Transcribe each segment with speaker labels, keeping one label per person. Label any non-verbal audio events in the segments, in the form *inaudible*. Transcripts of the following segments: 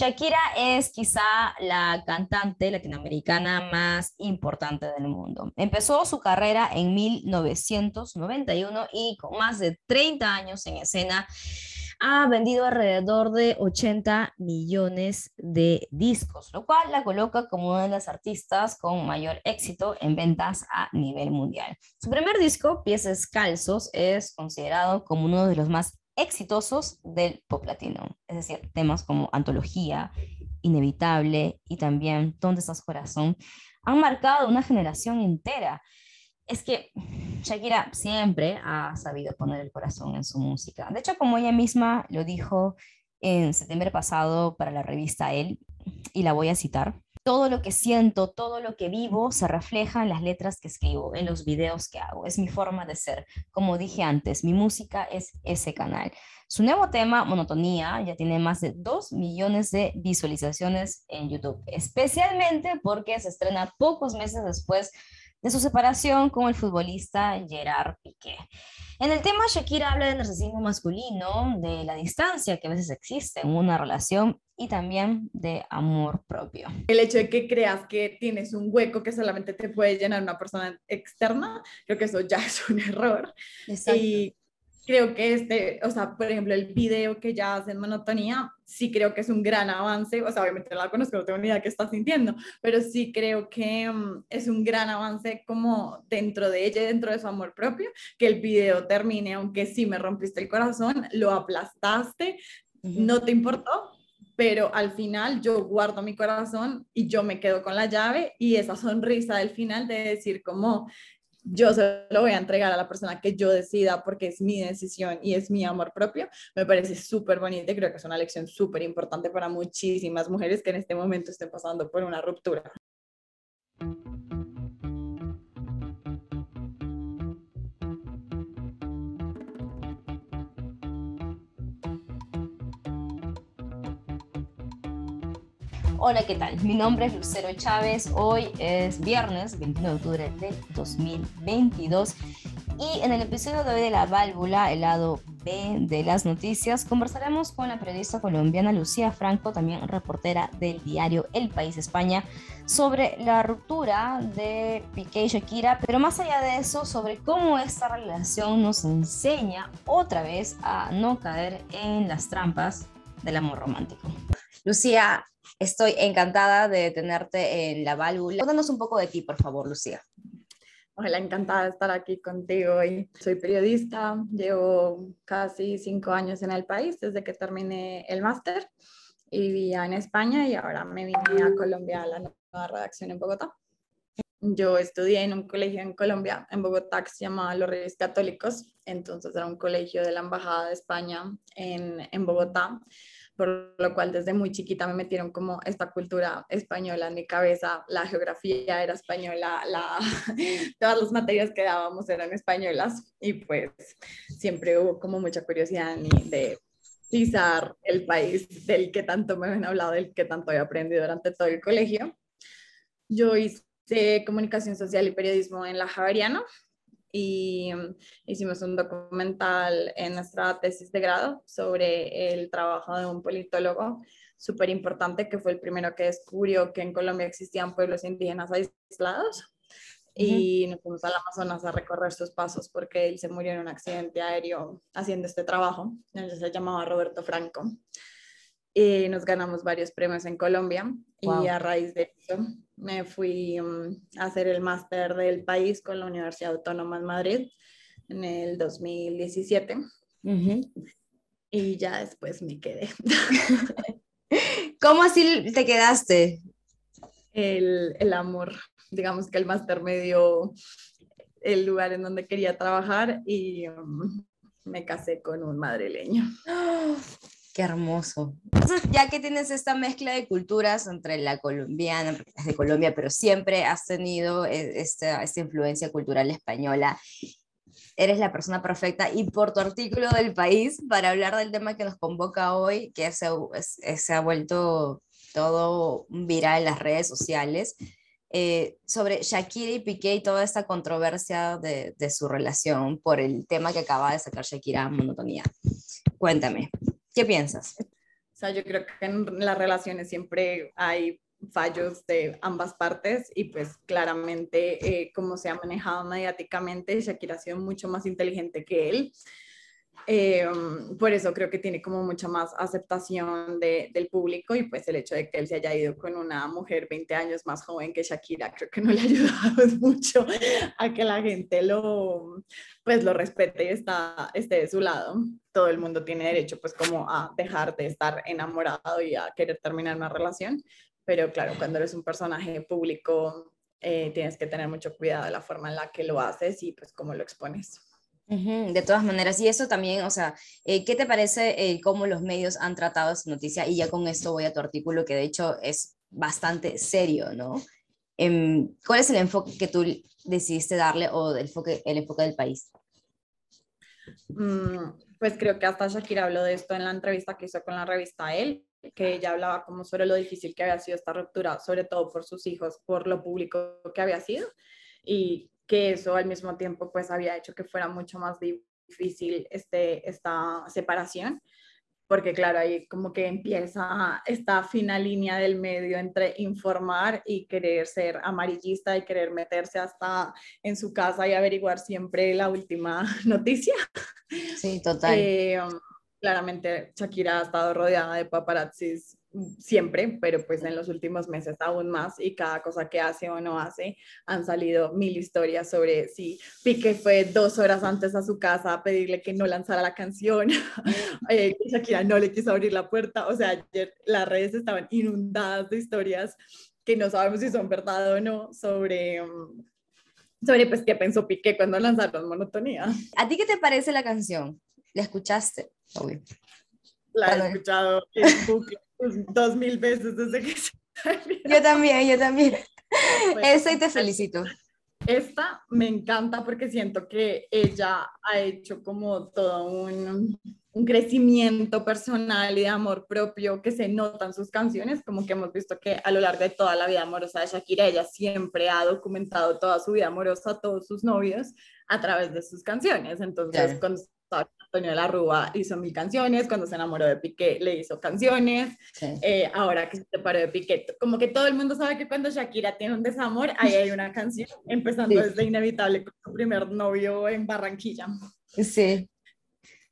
Speaker 1: Shakira es quizá la cantante latinoamericana más importante del mundo. Empezó su carrera en 1991 y con más de 30 años en escena ha vendido alrededor de 80 millones de discos, lo cual la coloca como una de las artistas con mayor éxito en ventas a nivel mundial. Su primer disco, Pies Calzos, es considerado como uno de los más exitosos del pop latino, es decir, temas como Antología, Inevitable y también ¿Dónde estás corazón? han marcado una generación entera. Es que Shakira siempre ha sabido poner el corazón en su música. De hecho, como ella misma lo dijo en septiembre pasado para la revista Elle, y la voy a citar, todo lo que siento, todo lo que vivo se refleja en las letras que escribo, en los videos que hago. Es mi forma de ser. Como dije antes, mi música es ese canal. Su nuevo tema, Monotonía, ya tiene más de 2 millones de visualizaciones en YouTube, especialmente porque se estrena pocos meses después de su separación con el futbolista Gerard Piqué. En el tema, Shakira habla del narcisismo masculino, de la distancia que a veces existe en una relación y también de amor propio.
Speaker 2: El hecho de que creas que tienes un hueco que solamente te puede llenar una persona externa, creo que eso ya es un *laughs* error. Exacto. Y creo que este, o sea, por ejemplo, el video que ya hace en monotonía, sí creo que es un gran avance, o sea, obviamente no la conozco, no tengo ni idea de qué está sintiendo, pero sí creo que um, es un gran avance como dentro de ella, dentro de su amor propio, que el video termine, aunque sí me rompiste el corazón, lo aplastaste, no te importó, pero al final yo guardo mi corazón y yo me quedo con la llave y esa sonrisa del final de decir como yo se lo voy a entregar a la persona que yo decida porque es mi decisión y es mi amor propio, me parece súper bonito y creo que es una lección súper importante para muchísimas mujeres que en este momento estén pasando por una ruptura.
Speaker 1: Hola, ¿qué tal? Mi nombre es Lucero Chávez. Hoy es viernes 21 de octubre de 2022 y en el episodio de hoy de La Válvula, el lado B de las noticias, conversaremos con la periodista colombiana Lucía Franco, también reportera del diario El País España, sobre la ruptura de Piqué y Shakira, pero más allá de eso, sobre cómo esta relación nos enseña otra vez a no caer en las trampas del amor romántico. Lucía, Estoy encantada de tenerte en la válvula. Cuéntanos un poco de ti, por favor, Lucía.
Speaker 2: Hola, encantada de estar aquí contigo hoy. Soy periodista, llevo casi cinco años en el país desde que terminé el máster y vivía en España y ahora me vine a Colombia a la nueva redacción en Bogotá. Yo estudié en un colegio en Colombia, en Bogotá, que se llamaba Los Reyes Católicos, entonces era un colegio de la Embajada de España en, en Bogotá por lo cual desde muy chiquita me metieron como esta cultura española en mi cabeza, la geografía era española, la, *laughs* todas las materias que dábamos eran españolas y pues siempre hubo como mucha curiosidad de pisar el país del que tanto me habían hablado, del que tanto he aprendido durante todo el colegio. Yo hice comunicación social y periodismo en la Javeriana, y mm, hicimos un documental en nuestra tesis de grado sobre el trabajo de un politólogo súper importante que fue el primero que descubrió que en Colombia existían pueblos indígenas aislados. Y nos fuimos al Amazonas a recorrer sus pasos porque él se murió en un accidente aéreo haciendo este trabajo. Él se llamaba Roberto Franco. Y nos ganamos varios premios en Colombia y a raíz de eso me fui mm, a hacer el máster del país con la Universidad Autónoma de Madrid en el 2017 y ya después me quedé. *laughs*
Speaker 1: ¿Cómo así te quedaste?
Speaker 2: El, el amor, digamos que el máster me dio el lugar en donde quería trabajar y mm, me casé con un madrileño.
Speaker 1: Qué hermoso. Ya que tienes esta mezcla de culturas entre la colombiana, es de Colombia, pero siempre has tenido e, esta, esta influencia cultural española, eres la persona perfecta y por tu artículo del país para hablar del tema que nos convoca hoy, que se, se ha vuelto todo viral en las redes sociales, eh, sobre Shakira y Piqué y toda esta controversia de, de, su relación por el tema que acaba de sacar Shakira, Monotonía. Cuéntame. ¿Qué piensas?
Speaker 2: sea, yo creo que en las relaciones siempre hay fallos de ambas partes y pues claramente eh, como se ha manejado mediáticamente, Shakira ha sido mucho más inteligente que él. Eh, por eso creo que tiene como mucha más aceptación de, del público y pues el hecho de que él se haya ido con una mujer 20 años más joven que Shakira creo que no le ha *laughs* ayudado mucho a que la gente lo pues lo respete y está, esté de su lado. Todo el mundo tiene derecho pues como a dejar de estar enamorado y a querer terminar una relación, pero claro, cuando eres un personaje público eh, tienes que tener mucho cuidado de la forma en la que lo haces y pues cómo lo expones.
Speaker 1: De todas maneras, y eso también, o sea, eh, ¿qué te parece eh, cómo los medios han tratado esa noticia? Y ya con esto voy a tu artículo, que de hecho es bastante serio, ¿no? Em, ¿Cuál es el enfoque que tú decidiste darle o el enfoque, el enfoque del país?
Speaker 2: Mm, pues creo que hasta Shakira habló de esto en la entrevista que hizo con la revista Él, que ella hablaba como sobre lo difícil que había sido esta ruptura, sobre todo por sus hijos, por lo público que había sido. Y que eso al mismo tiempo pues había hecho que fuera mucho más difícil este, esta separación, porque claro, ahí como que empieza esta fina línea del medio entre informar y querer ser amarillista y querer meterse hasta en su casa y averiguar siempre la última *laughs* noticia.
Speaker 1: Sí, total.
Speaker 2: Eh, claramente Shakira ha estado rodeada de paparazzis siempre, pero pues en los últimos meses aún más y cada cosa que hace o no hace han salido mil historias sobre si Piqué fue dos horas antes a su casa a pedirle que no lanzara la canción, *laughs* eh, Shakira no le quiso abrir la puerta, o sea, ayer las redes estaban inundadas de historias que no sabemos si son verdad o no sobre... Mm, sobre pues qué pensó Piqué cuando lanzaron Monotonía.
Speaker 1: ¿A ti qué te parece la canción? ¿La escuchaste?
Speaker 2: La he escuchado en bucle dos mil veces desde que *laughs* se...
Speaker 1: Yo también, yo también. Esa y te felicito.
Speaker 2: Esta me encanta porque siento que ella ha hecho como todo un, un, crecimiento personal y de amor propio que se nota en sus canciones, como que hemos visto que a lo largo de toda la vida amorosa de Shakira, ella siempre ha documentado toda su vida amorosa, todos sus novios, a través de sus canciones. Entonces, cuando Antonio de la Rúa hizo mil canciones, cuando se enamoró de Piqué le hizo canciones, eh, ahora que se separó de Piqué, como que todo el mundo sabe que cuando Shakira tiene un desamor, ahí hay una canción, *laughs* empezando desde Inevitable con su primer novio en Barranquilla.
Speaker 1: Sí.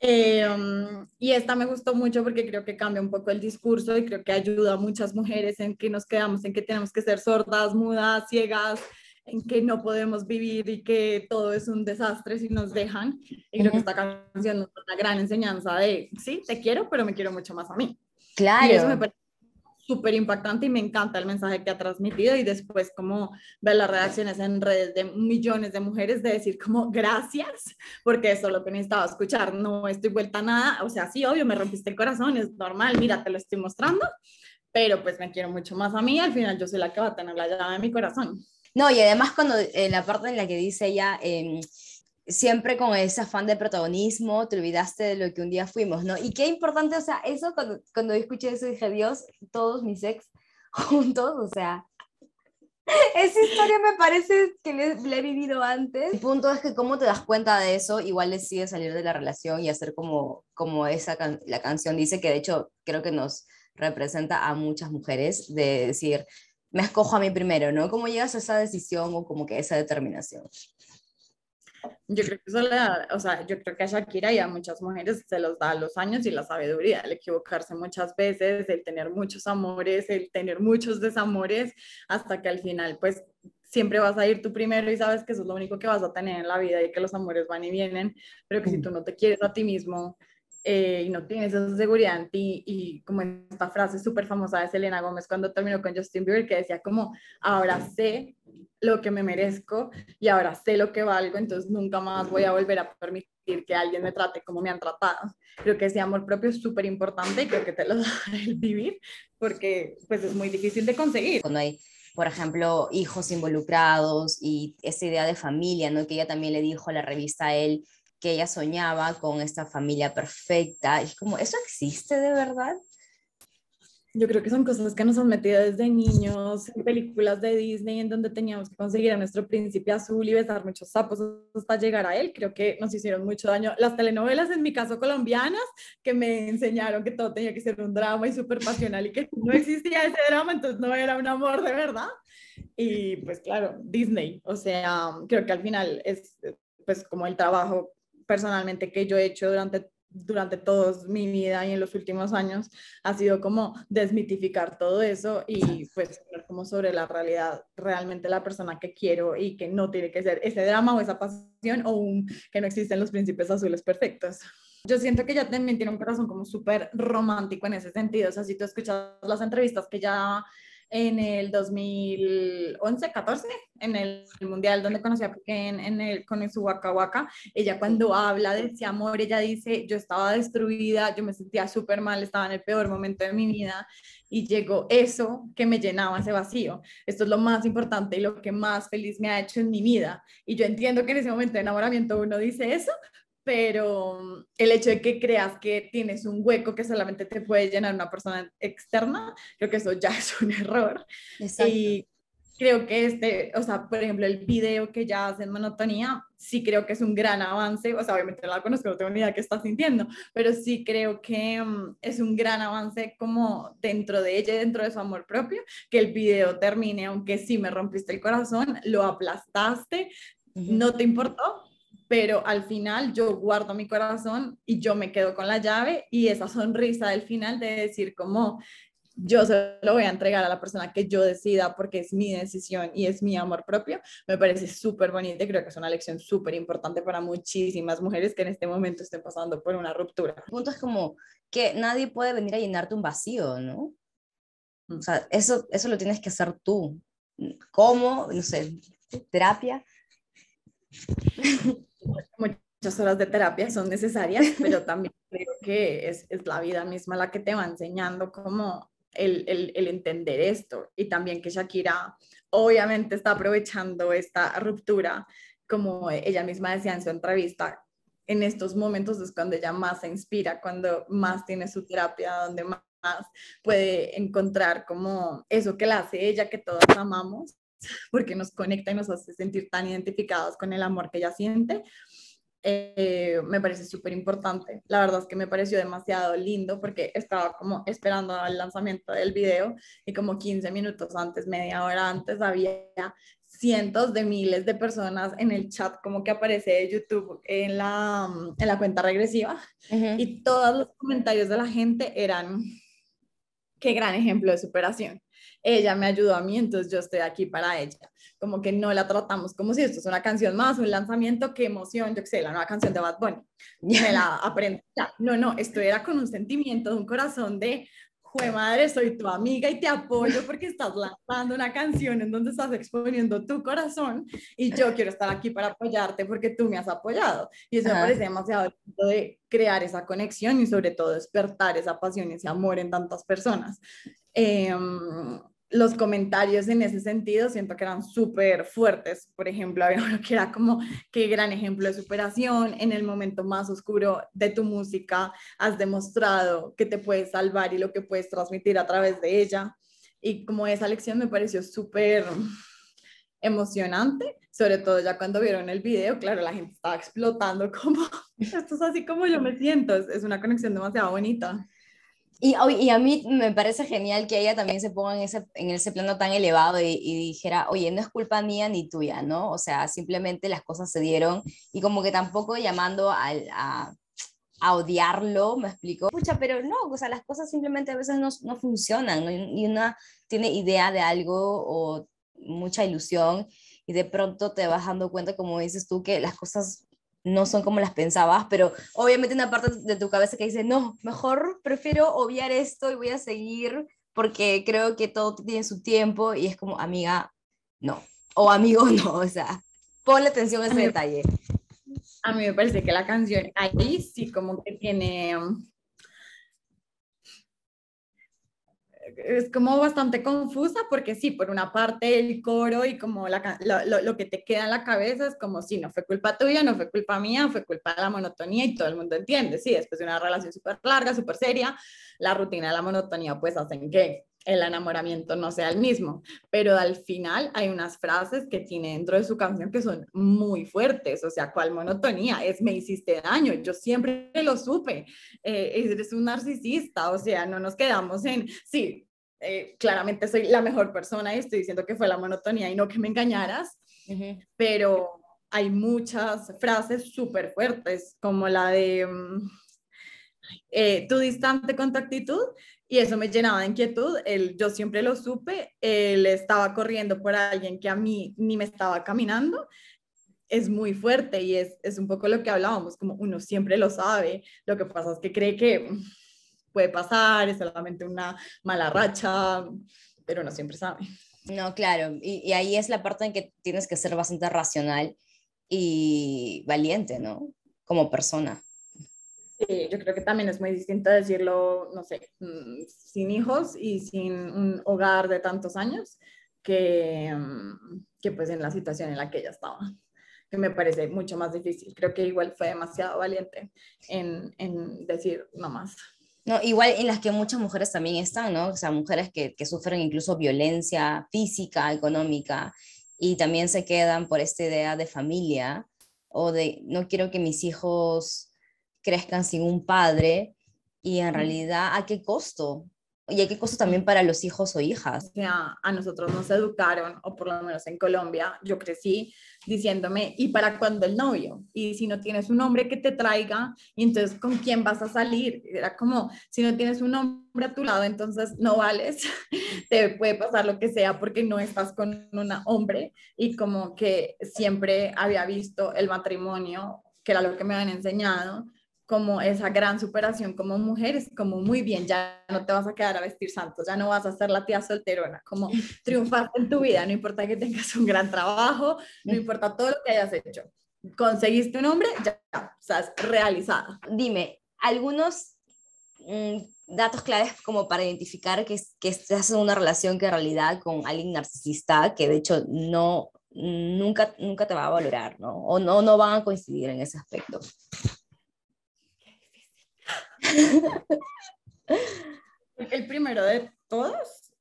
Speaker 2: Eh, um, y esta me gustó mucho porque creo que cambia un poco el discurso y creo que ayuda a muchas mujeres en que nos quedamos en que tenemos que ser sordas, mudas, ciegas, en que no podemos vivir y que todo es un desastre si nos dejan. Y creo que esta canción es una gran enseñanza de, sí, te quiero, pero me quiero mucho más a mí.
Speaker 1: Claro.
Speaker 2: Y eso me parece súper impactante y me encanta el mensaje que ha transmitido y después como ver las reacciones en redes de millones de mujeres de decir como gracias, porque eso es lo que necesitaba escuchar, no estoy vuelta a nada, o sea, sí, obvio, me rompiste el corazón, es normal, mira, te lo estoy mostrando, pero pues me quiero mucho más a mí, al final yo soy la que va a tener la llave de mi corazón.
Speaker 1: No, y además cuando en la parte en la que dice ella, em, siempre con ese afán de protagonismo, te olvidaste de lo que un día fuimos, ¿no? Y qué importante, o sea, eso cuando, cuando escuché eso dije, Dios, todos mis ex *laughs* juntos, o sea, *laughs* esa historia me parece que le, he vivido antes. El punto es que cómo te das cuenta de eso, igual decide salir de la relación y hacer como, como esa la canción dice, que de hecho creo que nos representa a muchas mujeres, de decir, me escojo a mí primero, ¿no? ¿Cómo llegas a esa decisión o como que esa determinación?
Speaker 2: Yo creo que eso le da, o sea, yo creo que a Shakira y a muchas mujeres se los da los años y la sabiduría, el equivocarse muchas veces, el tener muchos amores, el tener muchos desamores, hasta que al final, pues, siempre vas a ir tú primero y sabes que eso es lo único que vas a tener en la vida y que los amores van y vienen, pero que si tú no te quieres a ti mismo, eh, y no tienes esa seguridad ti y como esta frase súper famosa de Selena Gómez cuando terminó con Justin Bieber que decía como ahora sé lo que me merezco y ahora sé lo que valgo entonces nunca más voy a volver a permitir que alguien me trate como me han tratado creo que ese amor propio es súper importante y creo que te lo *laughs* da el vivir porque pues es muy difícil de conseguir
Speaker 1: cuando hay por ejemplo, hijos involucrados y esa idea de familia, ¿no? Que ella también le dijo a la revista a él, que ella soñaba con esta familia perfecta. Y como, ¿eso existe de verdad?
Speaker 2: yo creo que son cosas que nos han metido desde niños en películas de Disney en donde teníamos que conseguir a nuestro príncipe azul y besar muchos sapos hasta llegar a él. Creo que nos hicieron mucho daño. Las telenovelas, en mi caso colombianas, que me enseñaron que todo tenía que ser un drama y súper pasional y que no existía ese drama, entonces no era un amor de verdad. Y pues claro, Disney, o sea, creo que al final es pues como el trabajo personalmente que yo he hecho durante durante toda mi vida y en los últimos años ha sido como desmitificar todo eso y pues como sobre la realidad realmente la persona que quiero y que no tiene que ser ese drama o esa pasión o un, que no existen los príncipes azules perfectos. Yo siento que ella también tiene un corazón como súper romántico en ese sentido, o sea, si tú escuchas las entrevistas que ya en el 2011, 14, en el mundial donde conocí a Piqué en, el, con su Waka Waka, ella cuando habla de ese amor, ella dice, yo estaba destruida, yo me sentía súper mal, estaba en el peor momento de mi vida y llegó eso que me llenaba ese vacío. Esto es lo más importante y lo que más feliz me ha hecho en mi vida. Y yo entiendo que en ese momento de enamoramiento uno dice eso, pero el hecho de que creas que tienes un hueco que solamente te puede llenar una persona externa, creo que eso ya *laughs* es un error. Y creo que este, o sea, por ejemplo, el video que ya hace en monotonía, sí creo que es un gran avance, o sea, obviamente no la conozco, no tengo ni idea de qué está sintiendo, pero sí creo que mm, es un gran avance como dentro de ella, dentro de su amor propio, que el video termine, aunque sí me rompiste el corazón, lo aplastaste, no te importó, pero al final yo guardo mi corazón y yo me quedo con la llave y esa sonrisa del final de decir como yo se lo voy a entregar a la persona que yo decida porque es mi decisión y es mi amor propio, me parece súper bonito y creo que es una lección súper importante para muchísimas mujeres que en este momento estén pasando por una ruptura.
Speaker 1: El punto es como que nadie puede venir a llenarte un vacío, ¿no? O sea, eso, eso lo tienes que hacer tú. ¿Cómo? No sé, terapia.
Speaker 2: Muchas horas de terapia son necesarias, pero también creo que es, es la vida misma la que te va enseñando cómo el, el, el, entender esto. Y también que Shakira obviamente está aprovechando esta ruptura, como ella misma decía en su entrevista, en estos momentos es cuando ella más se inspira, cuando más tiene su terapia, donde más puede encontrar como eso que la hace ella, que todos amamos, *laughs* porque nos conecta y nos hace sentir tan identificados con el amor que ella siente. Eh, me parece súper importante. La verdad es que me pareció demasiado lindo porque estaba como esperando el lanzamiento del video y como 15 minutos antes, media hora antes, había cientos de miles de personas en el chat como que aparece de YouTube en la, en la cuenta regresiva y todos los comentarios de la gente eran qué gran ejemplo de superación ella me ayudó a mí, entonces yo estoy aquí para ella. Como que no la tratamos como si esto es una canción más, un lanzamiento, qué emoción, yo qué sé, la nueva canción de Bad Bunny. Me la aprendí. No, no, esto era con un sentimiento, de un corazón de, jue madre, soy tu amiga y te apoyo porque estás lanzando una canción en donde estás exponiendo tu corazón y yo quiero estar aquí para apoyarte porque tú me has apoyado. Y eso me parece demasiado de crear esa conexión y sobre todo despertar esa pasión y ese amor en tantas personas. Eh, los comentarios en ese sentido siento que eran súper fuertes. Por ejemplo, había uno que era como, qué gran ejemplo de superación, en el momento más oscuro de tu música has demostrado que te puedes salvar y lo que puedes transmitir a través de ella. Y como esa lección me pareció súper emocionante, sobre todo ya cuando vieron el video, claro, la gente estaba explotando como, *laughs* esto es así como yo me siento, es, una conexión demasiado bonita.
Speaker 1: Y, y, a mí me parece genial que ella también se ponga en ese, en ese plano tan elevado y, dijera, oye, no es culpa mía ni tuya, ¿no? O sea, simplemente las cosas se dieron y como que tampoco llamando a, a, a odiarlo, me explico. Pucha, pero no, o sea, las cosas simplemente a veces no, no funcionan, ¿no? y una tiene idea de algo o mucha ilusión y de pronto te vas dando cuenta, como dices tú, que las cosas no son como las pensabas, pero obviamente una parte de tu cabeza que dice, no, mejor prefiero obviar esto y voy a seguir porque creo que todo tiene su tiempo y es como, amiga, no, o amigo, *laughs* no, o sea, ponle atención a ese detalle.
Speaker 2: A mí me parece que la canción ahí sí como que tiene es como bastante confusa porque sí, por una parte el coro y como la, lo, lo, que te queda en la cabeza es como si no fue culpa tuya, no fue culpa mía, fue culpa de la monotonía y todo el mundo entiende, sí, después de una relación súper larga, súper seria, la rutina de la monotonía pues hacen que el enamoramiento no sea el mismo, pero al final hay unas frases que tiene dentro de su canción que son muy fuertes, o sea, ¿cuál monotonía? Es me hiciste daño, yo siempre lo supe, eh, eres un narcisista, o sea, no nos quedamos en, sí, eh, claramente soy la mejor persona y estoy diciendo que fue la monotonía y no que me engañaras, pero hay muchas frases súper fuertes, como la de... Mm, eh, tu distante con tu actitud, y eso me llenaba de inquietud. Él, yo siempre lo supe, él estaba corriendo por alguien que a mí ni me estaba caminando. Es muy fuerte y es, es un poco lo que hablábamos, como uno siempre lo sabe, lo que pasa es que cree que puede pasar, es solamente una mala racha, pero no siempre sabe.
Speaker 1: No, claro, y, y ahí es la parte en que tienes que ser bastante racional y valiente, ¿no? Como persona.
Speaker 2: Sí, yo creo que también es muy distinto decirlo, no sé, mm, sin hijos y sin un hogar de tantos años que, mm, que pues en la situación en la que ella estaba, que me parece mucho más difícil. Creo que igual fue demasiado valiente en, en decir no más.
Speaker 1: No, igual en las que muchas mujeres también están, ¿no? O sea, mujeres que, que sufren incluso violencia física, económica, y también se quedan por esta idea de familia o de no quiero que mis hijos crezcan sin un padre y en realidad a qué costo. Y a qué costo también para los hijos o hijas.
Speaker 2: O sea, a nosotros nos educaron, o por lo menos en Colombia, yo crecí diciéndome, ¿y para cuándo el novio? Y si no tienes un hombre que te traiga, y entonces ¿con quién vas a salir? Era como, si no tienes un hombre a tu lado, entonces no vales, *laughs* te puede pasar lo que sea porque no estás con un hombre. Y como que siempre había visto el matrimonio, que era lo que me habían enseñado, como esa gran superación como mujer, es como muy bien, ya no te vas a quedar a vestir santos, ya no vas a ser la tía solterona, como *laughs* triunfaste en tu vida, no importa que tengas un gran trabajo, no importa todo lo que hayas hecho, conseguiste un hombre, ya, estás realizada.
Speaker 1: Dime, algunos mm, datos claves como para identificar que, que estás en una relación que en realidad con alguien narcisista, que de hecho no, nunca, nunca te va a valorar, ¿no? O no, no van a coincidir en ese aspecto.
Speaker 2: El primero de todos,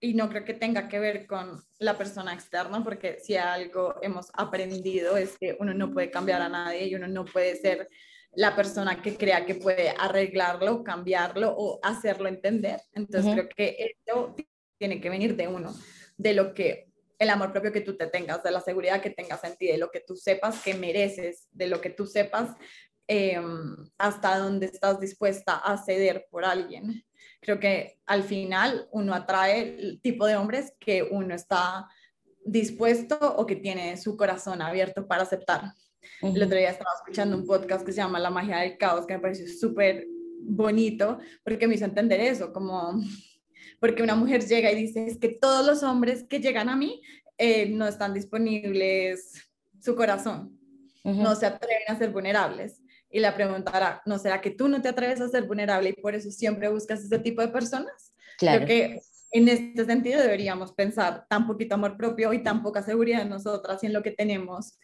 Speaker 2: y no creo que tenga que ver con la persona externa, porque si algo hemos aprendido es que uno no puede cambiar a nadie y uno no puede ser la persona que crea que puede arreglarlo, cambiarlo o hacerlo entender. Entonces creo que esto tiene que venir de uno, de lo que el amor propio que tú te tengas, de la seguridad que tengas en ti, de lo que tú sepas que mereces, de lo que tú sepas Em, hasta dónde estás dispuesta a ceder por alguien. Creo que al final uno atrae el tipo de hombres que uno está dispuesto o que tiene su corazón abierto para aceptar. El otro día estaba escuchando un podcast que se llama La magia del caos, que me pareció súper bonito porque me hizo entender eso, como *laughs* porque una mujer llega y dice, es que todos los hombres que llegan a mí eh, no están disponibles su corazón, no se atreven a ser vulnerables y la preguntará, ¿no será que tú no te atreves a ser vulnerable y por eso siempre buscas ese tipo de personas? Claro. Creo que en este sentido deberíamos pensar tan poquito amor propio y tan poca seguridad en nosotras y en lo que tenemos.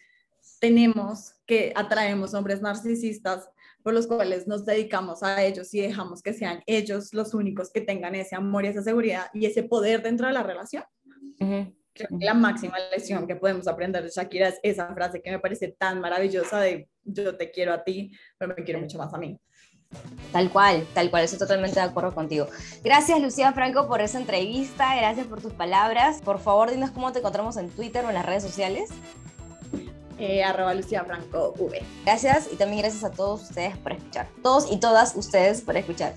Speaker 2: Tenemos que atraemos hombres narcisistas por los cuales nos dedicamos a ellos y dejamos que sean ellos los únicos que tengan ese amor y esa seguridad y ese poder dentro de la relación. Uh la máxima lección que podemos aprender de Shakira es esa frase que me parece tan maravillosa de yo te quiero a ti, pero me quiero mucho más a mí.
Speaker 1: Tal cual, tal cual, estoy totalmente de acuerdo contigo. Gracias Lucía Franco por esa entrevista, gracias por tus palabras. Por favor, dinos cómo te encontramos en Twitter o en las redes sociales.
Speaker 2: Eh, arroba Lucía Franco V.
Speaker 1: Gracias y también gracias a todos ustedes por escuchar. Todos y todas ustedes por escuchar.